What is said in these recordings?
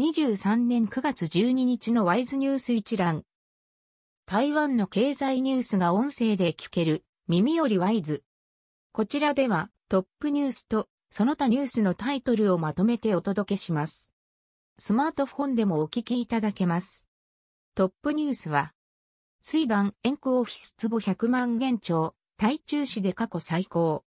2023年9月12日のワイズニュース一覧。台湾の経済ニュースが音声で聞ける、耳よりワイズ。こちらでは、トップニュースと、その他ニュースのタイトルをまとめてお届けします。スマートフォンでもお聞きいただけます。トップニュースは、水団円区オフィス坪100万元超、台中市で過去最高。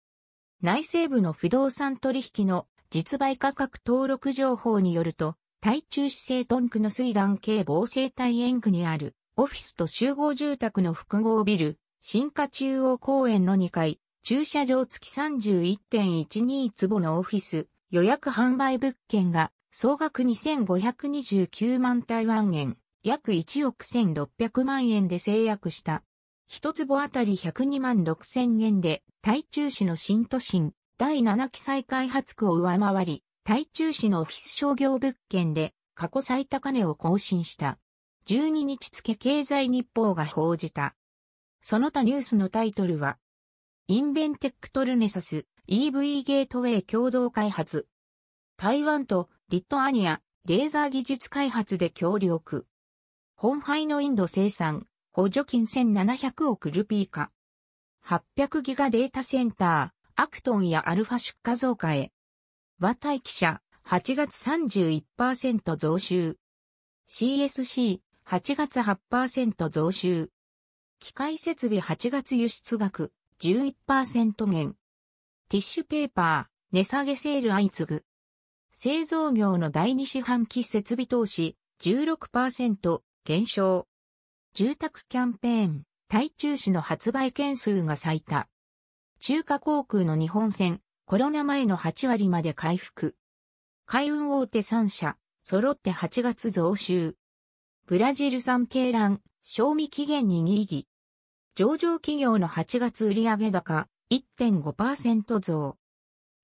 内政部の不動産取引の実売価格登録情報によると、台中市西屯区の水団系防生態円区にあるオフィスと集合住宅の複合ビル、新華中央公園の2階、駐車場付き31.12坪のオフィス、予約販売物件が総額2529万台湾円、約1億1600万円で制約した。一坪あたり102万6千円で、台中市の新都心、第7期再開発区を上回り、台中市のオフィス商業物件で過去最高値を更新した。12日付経済日報が報じた。その他ニュースのタイトルは、インベンテックトルネサス EV ゲートウェイ共同開発。台湾とリトアニアレーザー技術開発で協力。本廃のインド生産、補助金1700億ルピー化。800ギガデータセンター、アクトンやアルファ出荷増加へ。和大記者、8月31%増収。CSC、8月8%増収。機械設備8月輸出額11%減。ティッシュペーパー、値下げセール相次ぐ。製造業の第二四半期設備投資16%減少。住宅キャンペーン、台中市の発売件数が最多。中華航空の日本船、コロナ前の8割まで回復。海運大手3社、揃って8月増収。ブラジル産鶏卵、賞味期限に2義。上場企業の8月売上高1.5%増。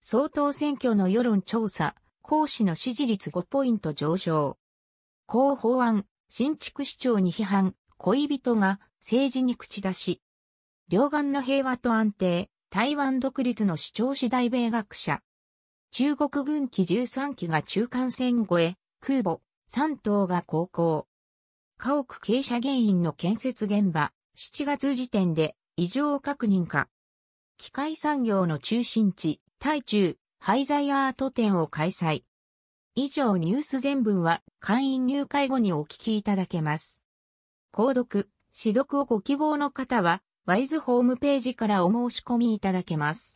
総統選挙の世論調査、講師の支持率5ポイント上昇。高法案、新築市長に批判、恋人が政治に口出し。両岸の平和と安定、台湾独立の主張し大米学者。中国軍機13機が中間線越え、空母、3島が航行。家屋傾斜原因の建設現場、7月時点で異常確認か。機械産業の中心地、台中、廃材アート展を開催。以上ニュース全文は会員入会後にお聞きいただけます。購読、指読をご希望の方は、ワイズホームページからお申し込みいただけます。